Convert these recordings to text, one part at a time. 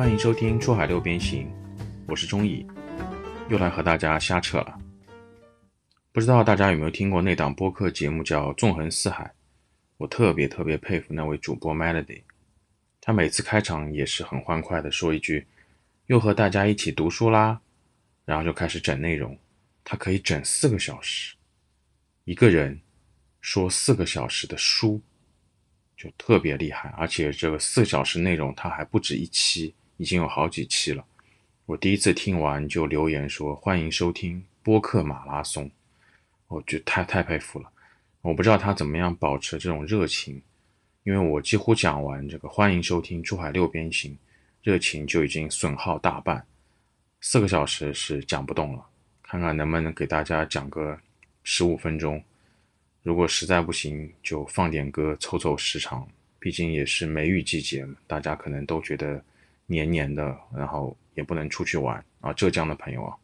欢迎收听《出海六边形》，我是钟毅，又来和大家瞎扯了。不知道大家有没有听过那档播客节目叫《纵横四海》？我特别特别佩服那位主播 Melody，他每次开场也是很欢快的说一句：“又和大家一起读书啦。”然后就开始整内容，他可以整四个小时，一个人说四个小时的书。就特别厉害，而且这个四个小时内容它还不止一期，已经有好几期了。我第一次听完就留言说欢迎收听播客马拉松，我觉得太太佩服了。我不知道他怎么样保持这种热情，因为我几乎讲完这个欢迎收听珠海六边形，热情就已经损耗大半，四个小时是讲不动了。看看能不能给大家讲个十五分钟。如果实在不行，就放点歌凑凑时长。毕竟也是梅雨季节嘛，大家可能都觉得黏黏的，然后也不能出去玩啊。浙江的朋友啊，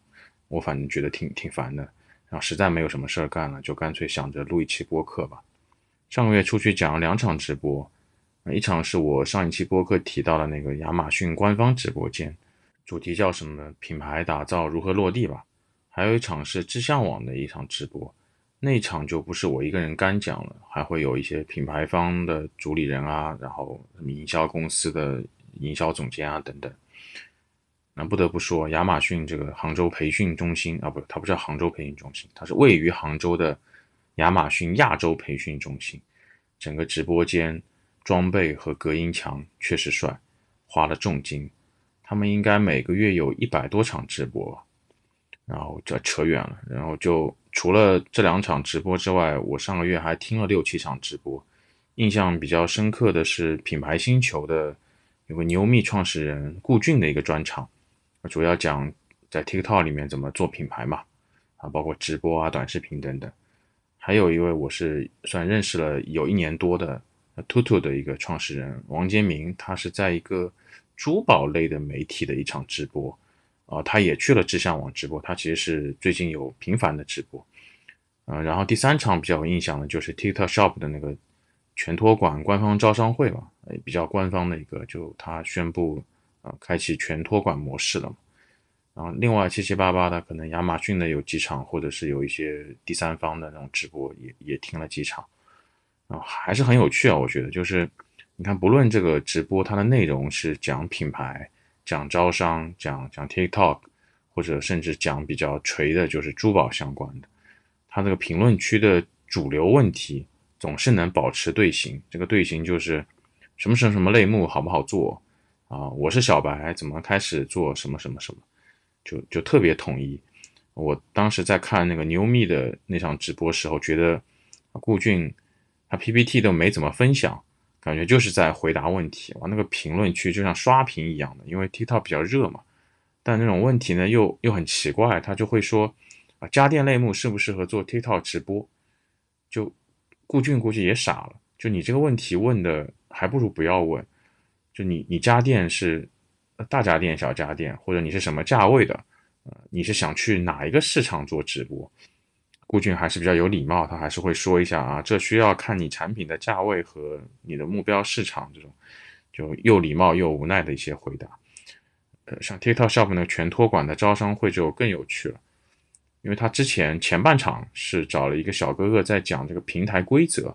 我反正觉得挺挺烦的。然后实在没有什么事儿干了，就干脆想着录一期播客吧。上个月出去讲了两场直播，一场是我上一期播客提到的那个亚马逊官方直播间，主题叫什么“品牌打造如何落地”吧。还有一场是知向网的一场直播。那场就不是我一个人干讲了，还会有一些品牌方的主理人啊，然后什么营销公司的营销总监啊等等。那不得不说，亚马逊这个杭州培训中心啊，不，它不叫杭州培训中心，它是位于杭州的亚马逊亚洲培训中心。整个直播间装备和隔音墙确实帅，花了重金。他们应该每个月有一百多场直播。然后这扯远了，然后就除了这两场直播之外，我上个月还听了六七场直播，印象比较深刻的是品牌星球的有个牛蜜创始人顾俊的一个专场，主要讲在 TikTok 里面怎么做品牌嘛，啊，包括直播啊、短视频等等。还有一位我是算认识了有一年多的 Tutu 的一个创始人王坚明，他是在一个珠宝类的媒体的一场直播。啊，他也去了知向网直播，他其实是最近有频繁的直播，嗯，然后第三场比较有印象的就是 TikTok Shop 的那个全托管官方招商会嘛，比较官方的一个，就他宣布啊开启全托管模式了嘛，然后另外七七八八的可能亚马逊的有几场，或者是有一些第三方的那种直播也也听了几场，啊，还是很有趣啊，我觉得就是你看不论这个直播它的内容是讲品牌。讲招商，讲讲 TikTok，或者甚至讲比较垂的，就是珠宝相关的。它这个评论区的主流问题总是能保持队形，这个队形就是什么什么什么类目好不好做啊？我是小白，怎么开始做什么什么什么，就就特别统一。我当时在看那个牛蜜的那场直播时候，觉得顾俊他 PPT 都没怎么分享。感觉就是在回答问题，哇，那个评论区就像刷屏一样的，因为 TikTok 比较热嘛。但那种问题呢，又又很奇怪，他就会说啊，家电类目适不适合做 TikTok 直播？就顾俊估计也傻了，就你这个问题问的，还不如不要问。就你你家电是大家电、小家电，或者你是什么价位的？呃，你是想去哪一个市场做直播？顾俊还是比较有礼貌，他还是会说一下啊，这需要看你产品的价位和你的目标市场这种，就又礼貌又无奈的一些回答。呃，像 TikTok Shop 呢，全托管的招商会就更有趣了，因为他之前前半场是找了一个小哥哥在讲这个平台规则，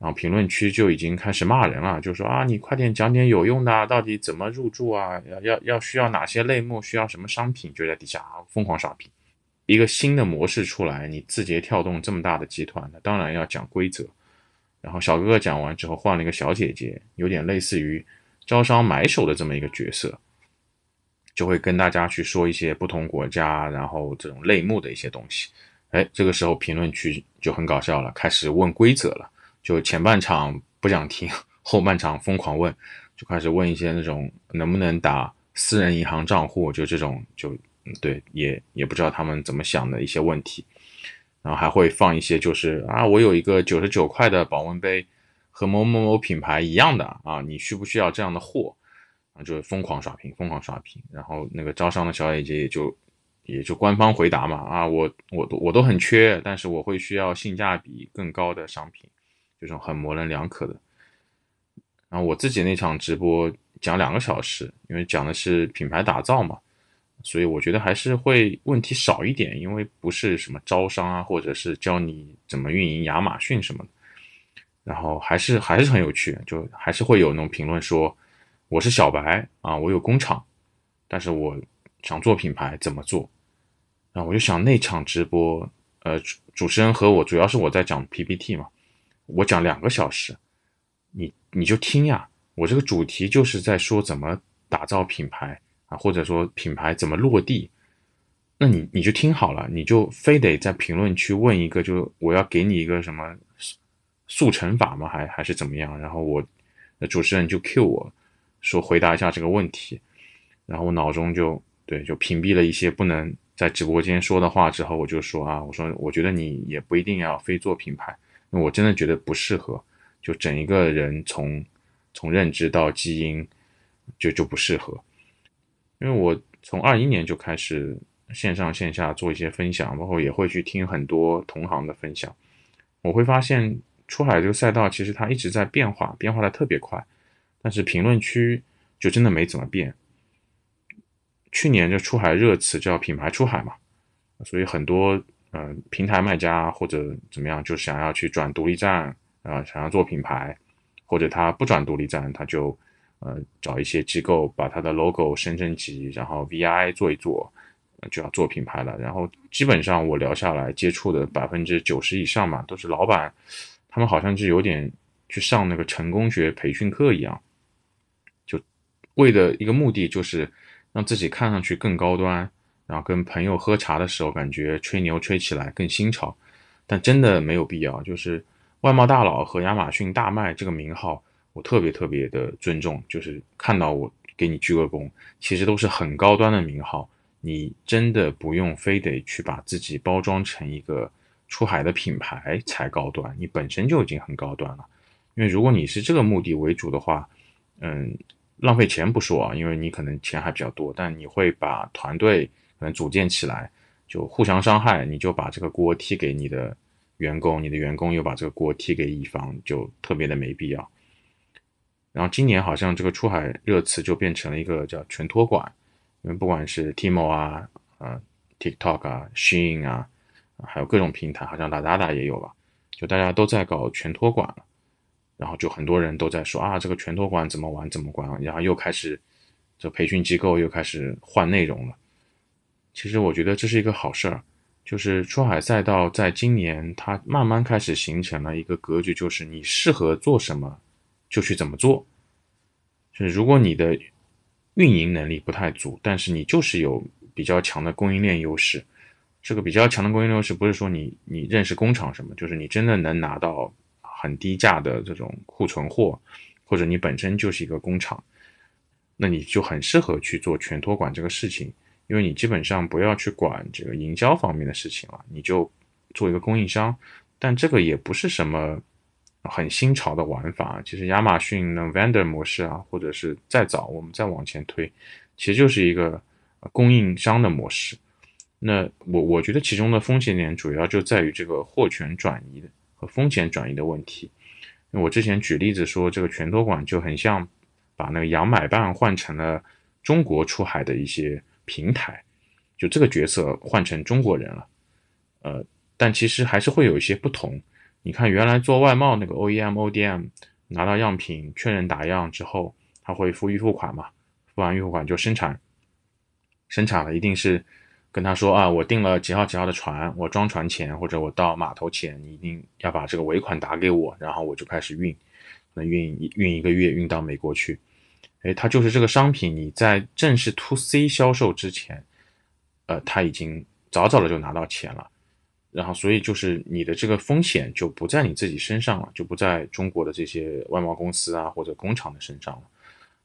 然后评论区就已经开始骂人了，就说啊，你快点讲点有用的，到底怎么入驻啊？要要要需要哪些类目？需要什么商品？就在底下疯狂刷屏。一个新的模式出来，你字节跳动这么大的集团，那当然要讲规则。然后小哥哥讲完之后，换了一个小姐姐，有点类似于招商买手的这么一个角色，就会跟大家去说一些不同国家，然后这种类目的一些东西。哎，这个时候评论区就很搞笑了，开始问规则了。就前半场不想听，后半场疯狂问，就开始问一些那种能不能打私人银行账户，就这种就。对，也也不知道他们怎么想的一些问题，然后还会放一些，就是啊，我有一个九十九块的保温杯，和某某某品牌一样的啊，你需不需要这样的货？啊，就疯狂刷屏，疯狂刷屏。然后那个招商的小姐姐也就也就官方回答嘛，啊，我我都我都很缺，但是我会需要性价比更高的商品，这种很模棱两可的。然后我自己那场直播讲两个小时，因为讲的是品牌打造嘛，所以我觉得还是会问题少一点，因为不是什么招商啊，或者是教你怎么运营亚马逊什么的。然后还是还是很有趣，就还是会有那种评论说我是小白啊，我有工厂，但是我想做品牌怎么做？然后我就想那场直播，呃，主持人和我主要是我在讲 PPT 嘛，我讲两个小时，你你就听呀，我这个主题就是在说怎么打造品牌啊，或者说品牌怎么落地，那你你就听好了，你就非得在评论区问一个，就我要给你一个什么？速成法吗？还还是怎么样？然后我，主持人就 Q 我说回答一下这个问题，然后我脑中就对就屏蔽了一些不能在直播间说的话。之后我就说啊，我说我觉得你也不一定要非做品牌，因为我真的觉得不适合，就整一个人从从认知到基因就就不适合。因为我从二一年就开始线上线下做一些分享，包括也会去听很多同行的分享，我会发现。出海这个赛道其实它一直在变化，变化的特别快，但是评论区就真的没怎么变。去年就出海热词叫品牌出海嘛，所以很多嗯平台卖家或者怎么样就想要去转独立站啊，想要做品牌，或者他不转独立站，他就呃找一些机构把他的 logo 升升级，然后 VI 做一做，就要做品牌了。然后基本上我聊下来接触的百分之九十以上嘛，都是老板。他们好像就有点去上那个成功学培训课一样，为的一个目的就是让自己看上去更高端，然后跟朋友喝茶的时候感觉吹牛吹起来更新潮，但真的没有必要。就是外贸大佬和亚马逊大卖这个名号，我特别特别的尊重，就是看到我给你鞠个躬，其实都是很高端的名号，你真的不用非得去把自己包装成一个。出海的品牌才高端，你本身就已经很高端了。因为如果你是这个目的为主的话，嗯，浪费钱不说啊，因为你可能钱还比较多，但你会把团队可能组建起来，就互相伤害，你就把这个锅踢给你的员工，你的员工又把这个锅踢给乙方，就特别的没必要。然后今年好像这个出海热词就变成了一个叫全托管，因为不管是 Timo 啊、呃 TikTok 啊、Shein 啊。还有各种平台，好像 Lazada 也有吧，就大家都在搞全托管了，然后就很多人都在说啊，这个全托管怎么玩怎么玩，然后又开始这培训机构又开始换内容了。其实我觉得这是一个好事儿，就是出海赛道在今年它慢慢开始形成了一个格局，就是你适合做什么就去怎么做。就是如果你的运营能力不太足，但是你就是有比较强的供应链优势。这个比较强的供应链优势，不是说你你认识工厂什么，就是你真的能拿到很低价的这种库存货，或者你本身就是一个工厂，那你就很适合去做全托管这个事情，因为你基本上不要去管这个营销方面的事情了，你就做一个供应商。但这个也不是什么很新潮的玩法，其实亚马逊的 vendor 模式啊，或者是再早我们再往前推，其实就是一个供应商的模式。那我我觉得其中的风险点主要就在于这个货权转移的和风险转移的问题。我之前举例子说，这个全托管就很像把那个洋买办换成了中国出海的一些平台，就这个角色换成中国人了。呃，但其实还是会有一些不同。你看，原来做外贸那个 OEM、ODM 拿到样品确认打样之后，他会付预付款嘛？付完预付款就生产，生产了一定是。跟他说啊，我订了几号几号的船，我装船前或者我到码头前，你一定要把这个尾款打给我，然后我就开始运，那运运一个月运到美国去。哎，它就是这个商品，你在正式 to C 销售之前，呃，他已经早早的就拿到钱了，然后所以就是你的这个风险就不在你自己身上了，就不在中国的这些外贸公司啊或者工厂的身上了。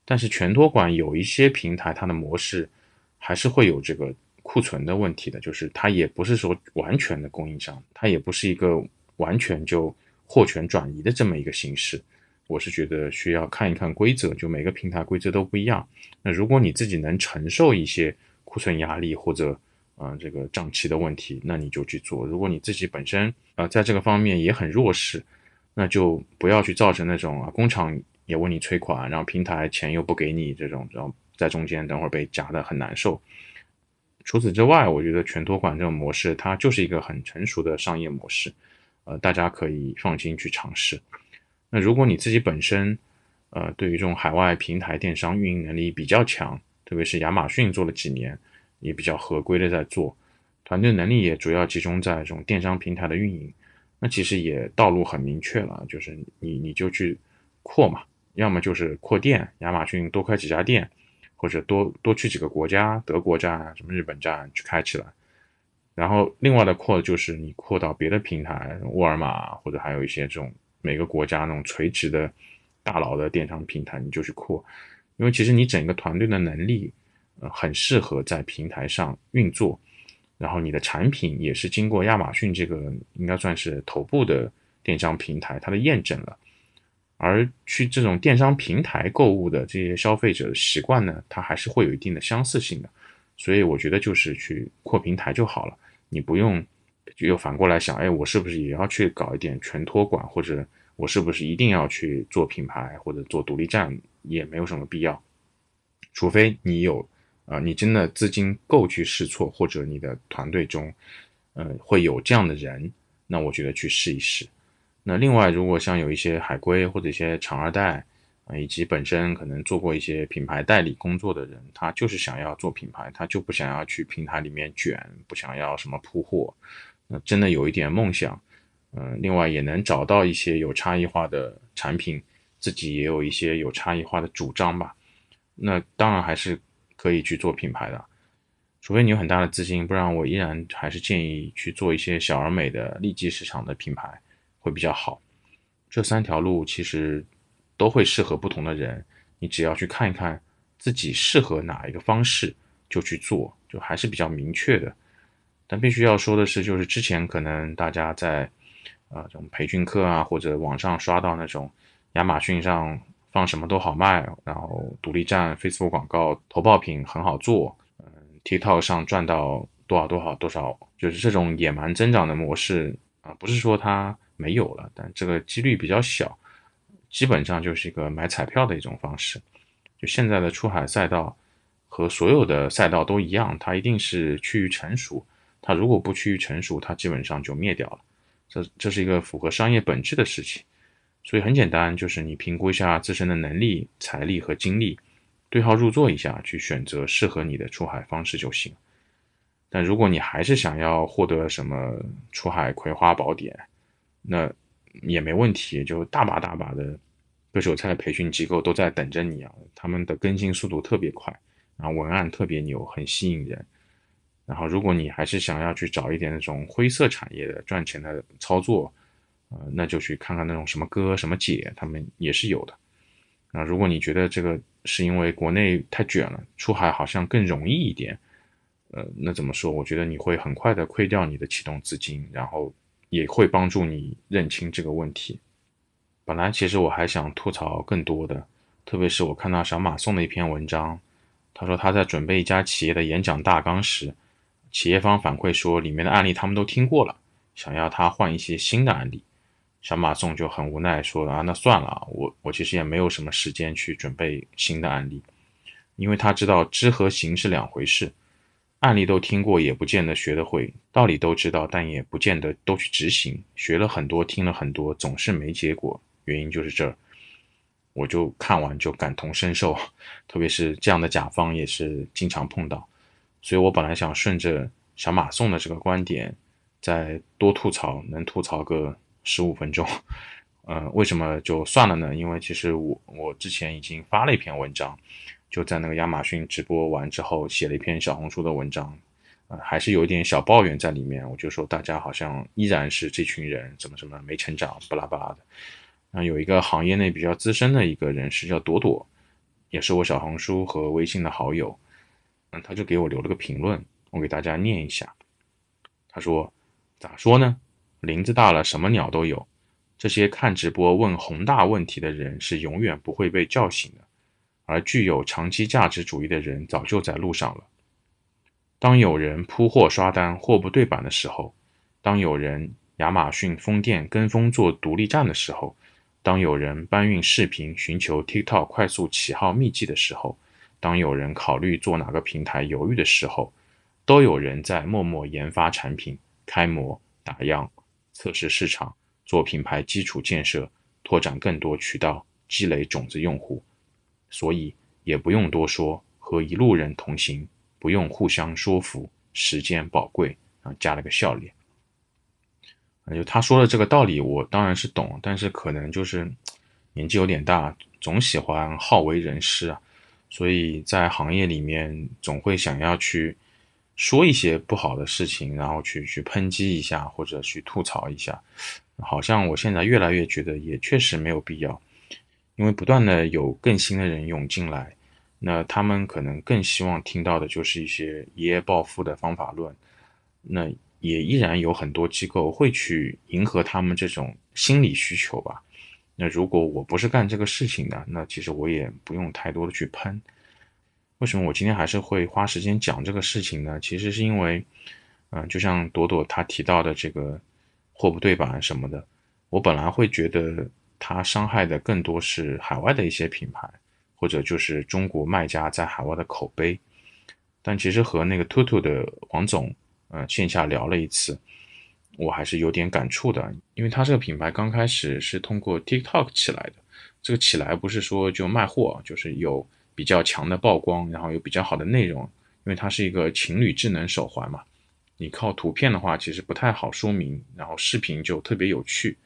但是全托管有一些平台，它的模式还是会有这个。库存的问题的，就是它也不是说完全的供应商，它也不是一个完全就货权转移的这么一个形式。我是觉得需要看一看规则，就每个平台规则都不一样。那如果你自己能承受一些库存压力或者啊这个账期的问题，那你就去做。如果你自己本身啊在这个方面也很弱势，那就不要去造成那种啊工厂也问你催款，然后平台钱又不给你，这种然后在中间等会儿被夹的很难受。除此之外，我觉得全托管这种模式，它就是一个很成熟的商业模式，呃，大家可以放心去尝试。那如果你自己本身，呃，对于这种海外平台电商运营能力比较强，特别是亚马逊做了几年，也比较合规的在做，团队能力也主要集中在这种电商平台的运营，那其实也道路很明确了，就是你你就去扩嘛，要么就是扩店，亚马逊多开几家店。或者多多去几个国家，德国站啊，什么日本站去开起来，然后另外的扩就是你扩到别的平台，沃尔玛或者还有一些这种每个国家那种垂直的大佬的电商平台，你就去扩，因为其实你整个团队的能力，呃，很适合在平台上运作，然后你的产品也是经过亚马逊这个应该算是头部的电商平台它的验证了。而去这种电商平台购物的这些消费者的习惯呢，它还是会有一定的相似性的，所以我觉得就是去扩平台就好了，你不用又反过来想，哎，我是不是也要去搞一点全托管，或者我是不是一定要去做品牌或者做独立站，也没有什么必要，除非你有啊，你真的资金够去试错，或者你的团队中，呃，会有这样的人，那我觉得去试一试。那另外，如果像有一些海归或者一些厂二代啊，以及本身可能做过一些品牌代理工作的人，他就是想要做品牌，他就不想要去平台里面卷，不想要什么铺货，那真的有一点梦想，嗯，另外也能找到一些有差异化的产品，自己也有一些有差异化的主张吧，那当然还是可以去做品牌的，除非你有很大的资金，不然我依然还是建议去做一些小而美的利基市场的品牌。会比较好，这三条路其实都会适合不同的人，你只要去看一看自己适合哪一个方式就去做，就还是比较明确的。但必须要说的是，就是之前可能大家在啊这种培训课啊或者网上刷到那种亚马逊上放什么都好卖，然后独立站 Facebook 广告投爆品很好做，嗯，TikTok 上赚到多少多少多少，就是这种野蛮增长的模式啊，不是说它。没有了，但这个几率比较小，基本上就是一个买彩票的一种方式。就现在的出海赛道和所有的赛道都一样，它一定是趋于成熟。它如果不趋于成熟，它基本上就灭掉了。这这是一个符合商业本质的事情。所以很简单，就是你评估一下自身的能力、财力和精力，对号入座一下，去选择适合你的出海方式就行。但如果你还是想要获得什么出海葵花宝典，那也没问题，就大把大把的割韭菜的培训机构都在等着你啊！他们的更新速度特别快，然后文案特别牛，很吸引人。然后如果你还是想要去找一点那种灰色产业的赚钱的操作，呃，那就去看看那种什么哥什么姐，他们也是有的。那如果你觉得这个是因为国内太卷了，出海好像更容易一点，呃，那怎么说？我觉得你会很快的亏掉你的启动资金，然后。也会帮助你认清这个问题。本来其实我还想吐槽更多的，特别是我看到小马送的一篇文章，他说他在准备一家企业的演讲大纲时，企业方反馈说里面的案例他们都听过了，想要他换一些新的案例。小马送就很无奈说啊，那算了，我我其实也没有什么时间去准备新的案例，因为他知道知和行是两回事。案例都听过，也不见得学得会；道理都知道，但也不见得都去执行。学了很多，听了很多，总是没结果。原因就是这儿，我就看完就感同身受。特别是这样的甲方，也是经常碰到。所以我本来想顺着小马送的这个观点，再多吐槽，能吐槽个十五分钟。呃，为什么就算了呢？因为其实我我之前已经发了一篇文章。就在那个亚马逊直播完之后，写了一篇小红书的文章，呃，还是有一点小抱怨在里面。我就说大家好像依然是这群人，怎么怎么没成长，巴拉巴拉的。然后有一个行业内比较资深的一个人士叫朵朵，也是我小红书和微信的好友，嗯，他就给我留了个评论，我给大家念一下。他说：“咋说呢？林子大了，什么鸟都有。这些看直播问宏大问题的人，是永远不会被叫醒的。”而具有长期价值主义的人早就在路上了。当有人铺货刷单货不对版的时候，当有人亚马逊封店跟风做独立站的时候，当有人搬运视频寻求 TikTok 快速起号秘籍的时候，当有人考虑做哪个平台犹豫的时候，都有人在默默研发产品、开模、打样、测试市场、做品牌基础建设、拓展更多渠道、积累种子用户。所以也不用多说，和一路人同行，不用互相说服，时间宝贵啊，加了个笑脸。就他说的这个道理，我当然是懂，但是可能就是年纪有点大，总喜欢好为人师啊，所以在行业里面总会想要去说一些不好的事情，然后去去抨击一下或者去吐槽一下，好像我现在越来越觉得也确实没有必要，因为不断的有更新的人涌进来，那他们可能更希望听到的就是一些一夜暴富的方法论，那。也依然有很多机构会去迎合他们这种心理需求吧。那如果我不是干这个事情的，那其实我也不用太多的去喷。为什么我今天还是会花时间讲这个事情呢？其实是因为，嗯，就像朵朵她提到的这个货不对版什么的，我本来会觉得它伤害的更多是海外的一些品牌，或者就是中国卖家在海外的口碑。但其实和那个 Tutu 的王总。呃，线下聊了一次，我还是有点感触的，因为他这个品牌刚开始是通过 TikTok 起来的，这个起来不是说就卖货，就是有比较强的曝光，然后有比较好的内容，因为它是一个情侣智能手环嘛，你靠图片的话其实不太好说明，然后视频就特别有趣。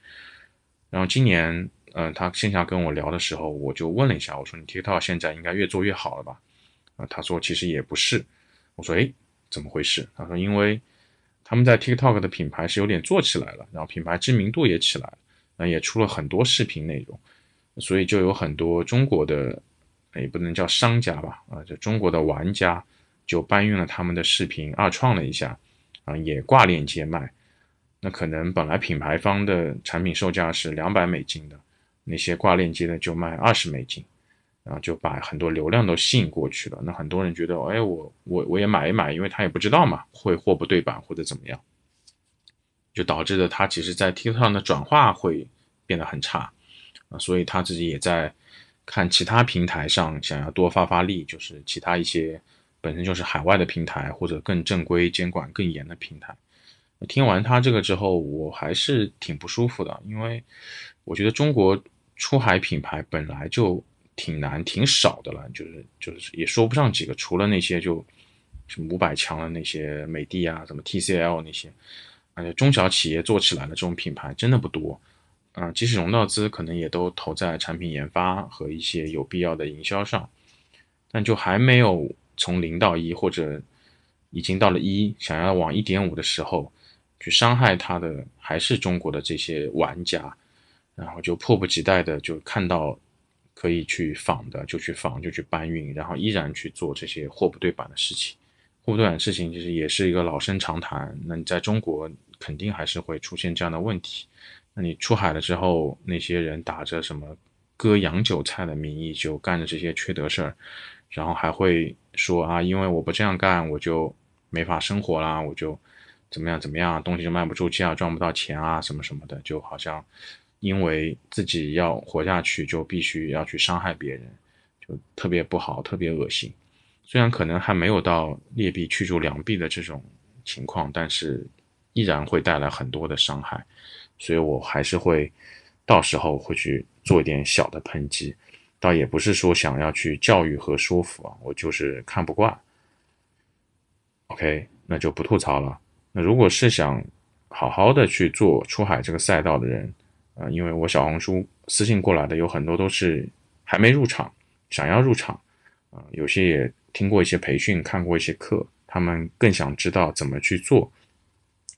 然后今年，嗯，他线下跟我聊的时候，我就问了一下，我说你 TikTok 现在应该越做越好了吧？啊，他说其实也不是，我说诶。怎么回事？他说，因为他们在 TikTok 的品牌是有点做起来了，然后品牌知名度也起来了，那也出了很多视频内容，所以就有很多中国的，也不能叫商家吧，啊，就中国的玩家就搬运了他们的视频，二创了一下，啊，也挂链接卖。那可能本来品牌方的产品售价是两百美金的，那些挂链接的就卖二十美金。然后就把很多流量都吸引过去了。那很多人觉得，哎，我我我也买一买，因为他也不知道嘛，会货不对版或者怎么样，就导致的他其实在 TikTok 上的转化会变得很差啊。所以他自己也在看其他平台上想要多发发力，就是其他一些本身就是海外的平台或者更正规、监管更严的平台。听完他这个之后，我还是挺不舒服的，因为我觉得中国出海品牌本来就。挺难，挺少的了，就是就是也说不上几个，除了那些就什么五百强的那些美的啊，什么 TCL 那些，而且中小企业做起来的这种品牌真的不多，啊，即使融到资，可能也都投在产品研发和一些有必要的营销上，但就还没有从零到一，或者已经到了一，想要往一点五的时候，去伤害它的还是中国的这些玩家，然后就迫不及待的就看到。可以去仿的就去仿，就去搬运，然后依然去做这些货不对版的事情。货不对版的事情其实也是一个老生常谈。那你在中国肯定还是会出现这样的问题。那你出海了之后，那些人打着什么割洋韭菜的名义就干着这些缺德事儿，然后还会说啊，因为我不这样干，我就没法生活啦，我就怎么样怎么样，东西就卖不出去啊，赚不到钱啊，什么什么的，就好像。因为自己要活下去，就必须要去伤害别人，就特别不好，特别恶心。虽然可能还没有到劣币驱逐良币的这种情况，但是依然会带来很多的伤害。所以我还是会到时候会去做一点小的抨击，倒也不是说想要去教育和说服啊，我就是看不惯。OK，那就不吐槽了。那如果是想好好的去做出海这个赛道的人，啊，因为我小红书私信过来的有很多都是还没入场，想要入场，啊，有些也听过一些培训，看过一些课，他们更想知道怎么去做。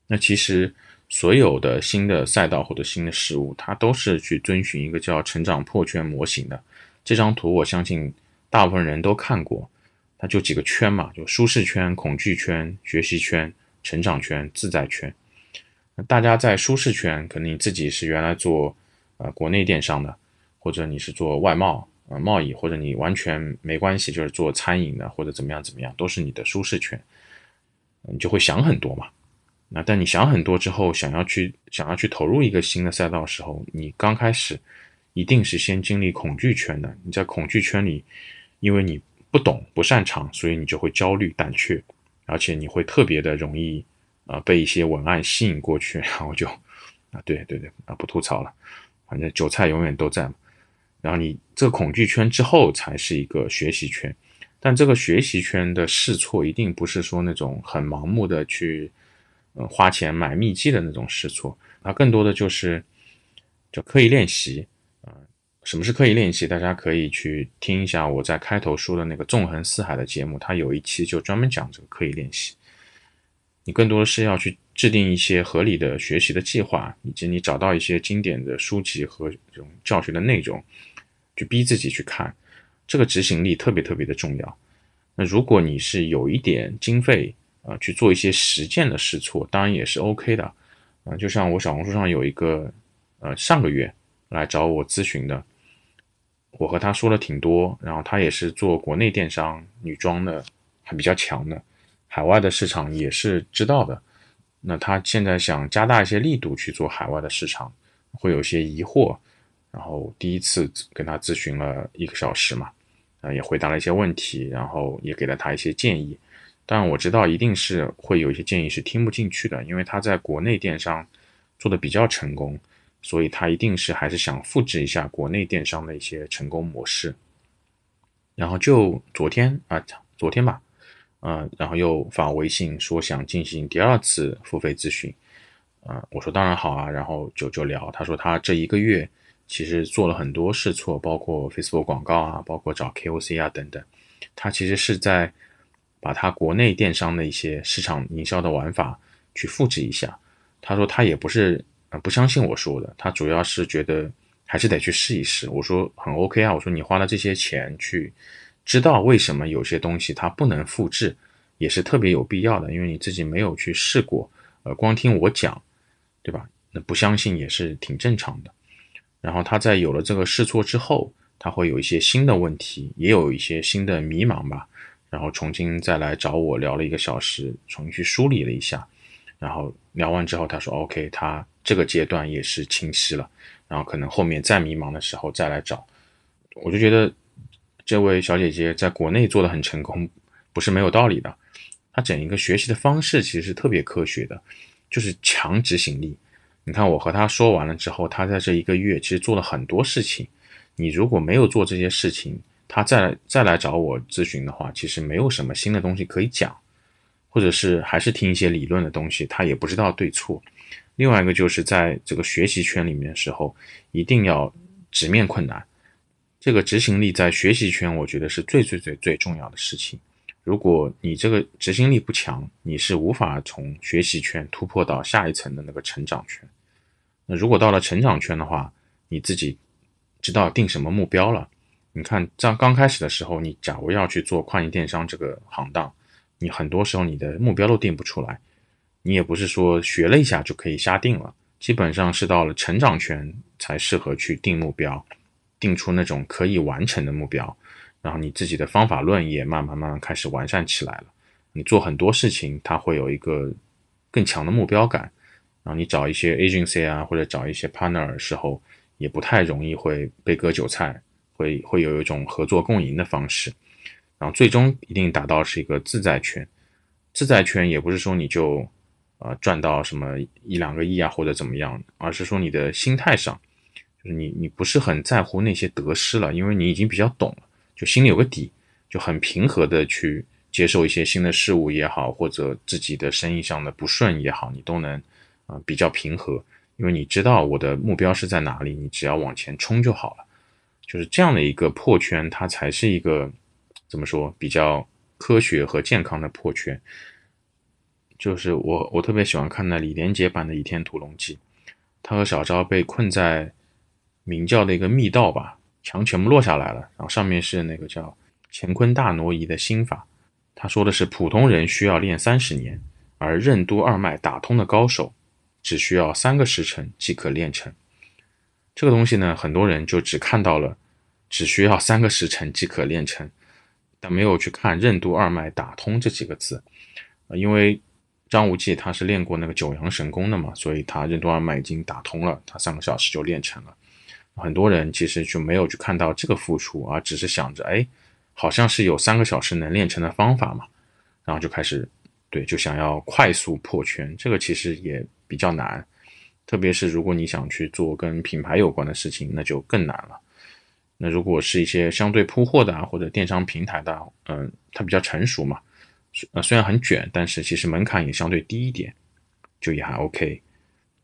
那其实所有的新的赛道或者新的事物，它都是去遵循一个叫成长破圈模型的。这张图我相信大部分人都看过，它就几个圈嘛，就舒适圈、恐惧圈、学习圈、成长圈、自在圈。大家在舒适圈，可能你自己是原来做呃国内电商的，或者你是做外贸呃贸易，或者你完全没关系，就是做餐饮的或者怎么样怎么样，都是你的舒适圈，你就会想很多嘛。那但你想很多之后，想要去想要去投入一个新的赛道的时候，你刚开始一定是先经历恐惧圈的。你在恐惧圈里，因为你不懂、不擅长，所以你就会焦虑、胆怯，而且你会特别的容易啊被一些文案吸引过去，然后就啊，对对对啊，不吐槽了，反正韭菜永远都在嘛。然后你这恐惧圈之后才是一个学习圈，但这个学习圈的试错一定不是说那种很盲目的去，嗯，花钱买秘籍的那种试错，它更多的就是就刻意练习。什么是刻意练习？大家可以去听一下我在开头说的那个纵横四海的节目，它有一期就专门讲这个刻意练习。你更多的是要去制定一些合理的学习的计划，以及你找到一些经典的书籍和这种教学的内容。去逼自己去看，这个执行力特别特别的重要。那如果你是有一点经费啊，去做一些实践的试错，当然也是 OK 的。啊，就像我小红书上有一个，呃，上个月来找我咨询的，我和他说了挺多，然后他也是做国内电商女装的，还比较强的，海外的市场也是知道的。那他现在想加大一些力度去做海外的市场，会有些疑惑。然后第一次跟他咨询了一个小时嘛，啊，也回答了一些问题，然后也给了他一些建议。但我知道一定是会有一些建议是听不进去的，因为他在国内电商做的比较成功，所以他一定是还是想复制一下国内电商的一些成功模式。然后就昨天啊，昨天吧，啊，然后又发微信说想进行第二次付费咨询，啊，我说当然好啊，然后就就聊，他说他这一个月。其实做了很多试错，包括 Facebook 广告啊，包括找 KOC 啊等等。他其实是在把他国内电商的一些市场营销的玩法去复制一下。他说他也不是呃不相信我说的，他主要是觉得还是得去试一试。我说很 OK 啊，我说你花了这些钱去知道为什么有些东西它不能复制，也是特别有必要的，因为你自己没有去试过，呃，光听我讲，对吧？那不相信也是挺正常的。然后他在有了这个试错之后，他会有一些新的问题，也有一些新的迷茫吧。然后重新再来找我聊了一个小时，重新去梳理了一下。然后聊完之后，他说：“OK，他这个阶段也是清晰了。然后可能后面再迷茫的时候再来找。”我就觉得这位小姐姐在国内做的很成功，不是没有道理的。她整一个学习的方式其实是特别科学的，就是强执行力。你看，我和她说完了之后，她在这一个月其实做了很多事情。你如果没有做这些事情，她再再来找我咨询的话，其实没有什么新的东西可以讲，或者是还是听一些理论的东西，他也不知道对错。另外一个就是在这个学习圈里面的时候，一定要直面困难。这个执行力在学习圈，我觉得是最最最最重要的事情。如果你这个执行力不强，你是无法从学习圈突破到下一层的那个成长圈。那如果到了成长圈的话，你自己知道定什么目标了。你看，在刚开始的时候，你假如要去做跨境电商这个行当，你很多时候你的目标都定不出来。你也不是说学了一下就可以瞎定了，基本上是到了成长圈才适合去定目标，定出那种可以完成的目标。然后你自己的方法论也慢慢慢慢开始完善起来了。你做很多事情，它会有一个更强的目标感。然后你找一些 agency 啊，或者找一些 partner 的时候，也不太容易会被割韭菜，会会有一种合作共赢的方式。然后最终一定达到是一个自在圈。自在圈也不是说你就呃赚到什么一两个亿啊或者怎么样，而是说你的心态上，就是你你不是很在乎那些得失了，因为你已经比较懂了。就心里有个底，就很平和的去接受一些新的事物也好，或者自己的生意上的不顺也好，你都能啊比较平和，因为你知道我的目标是在哪里，你只要往前冲就好了。就是这样的一个破圈，它才是一个怎么说比较科学和健康的破圈。就是我我特别喜欢看那李连杰版的《倚天屠龙记》，他和小昭被困在明教的一个密道吧。墙全部落下来了，然后上面是那个叫乾坤大挪移的心法。他说的是普通人需要练三十年，而任督二脉打通的高手只需要三个时辰即可练成。这个东西呢，很多人就只看到了只需要三个时辰即可练成，但没有去看任督二脉打通这几个字。因为张无忌他是练过那个九阳神功的嘛，所以他任督二脉已经打通了，他三个小时就练成了。很多人其实就没有去看到这个付出，而只是想着，哎，好像是有三个小时能练成的方法嘛，然后就开始，对，就想要快速破圈，这个其实也比较难，特别是如果你想去做跟品牌有关的事情，那就更难了。那如果是一些相对铺货的啊，或者电商平台的，嗯，它比较成熟嘛，呃，虽然很卷，但是其实门槛也相对低一点，就也还 OK。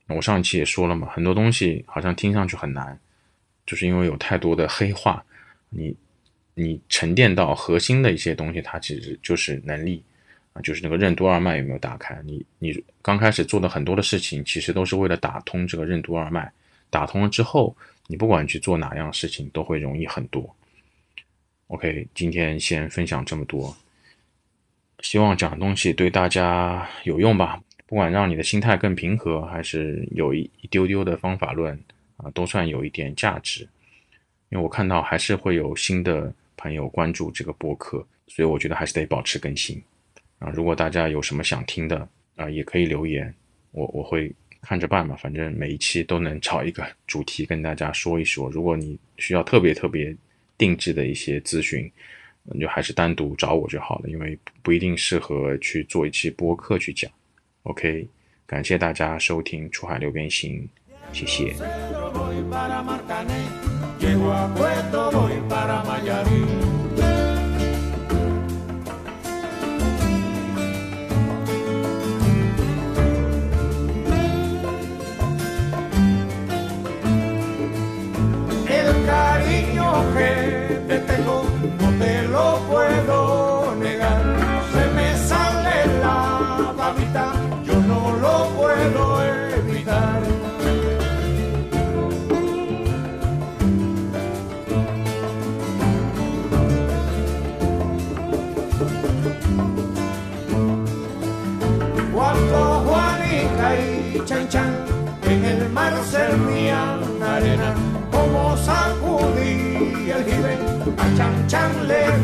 我上一期也说了嘛，很多东西好像听上去很难。就是因为有太多的黑话，你你沉淀到核心的一些东西，它其实就是能力啊，就是那个任督二脉有没有打开？你你刚开始做的很多的事情，其实都是为了打通这个任督二脉，打通了之后，你不管去做哪样事情，都会容易很多。OK，今天先分享这么多，希望讲的东西对大家有用吧，不管让你的心态更平和，还是有一一丢丢的方法论。啊，都算有一点价值，因为我看到还是会有新的朋友关注这个播客，所以我觉得还是得保持更新。啊，如果大家有什么想听的啊，也可以留言，我我会看着办吧。反正每一期都能找一个主题跟大家说一说。如果你需要特别特别定制的一些咨询，你就还是单独找我就好了，因为不一定适合去做一期播客去讲。OK，感谢大家收听《出海六边形》。谢谢。Mar servían arena, como sacudí el jibe, a Chan Chan le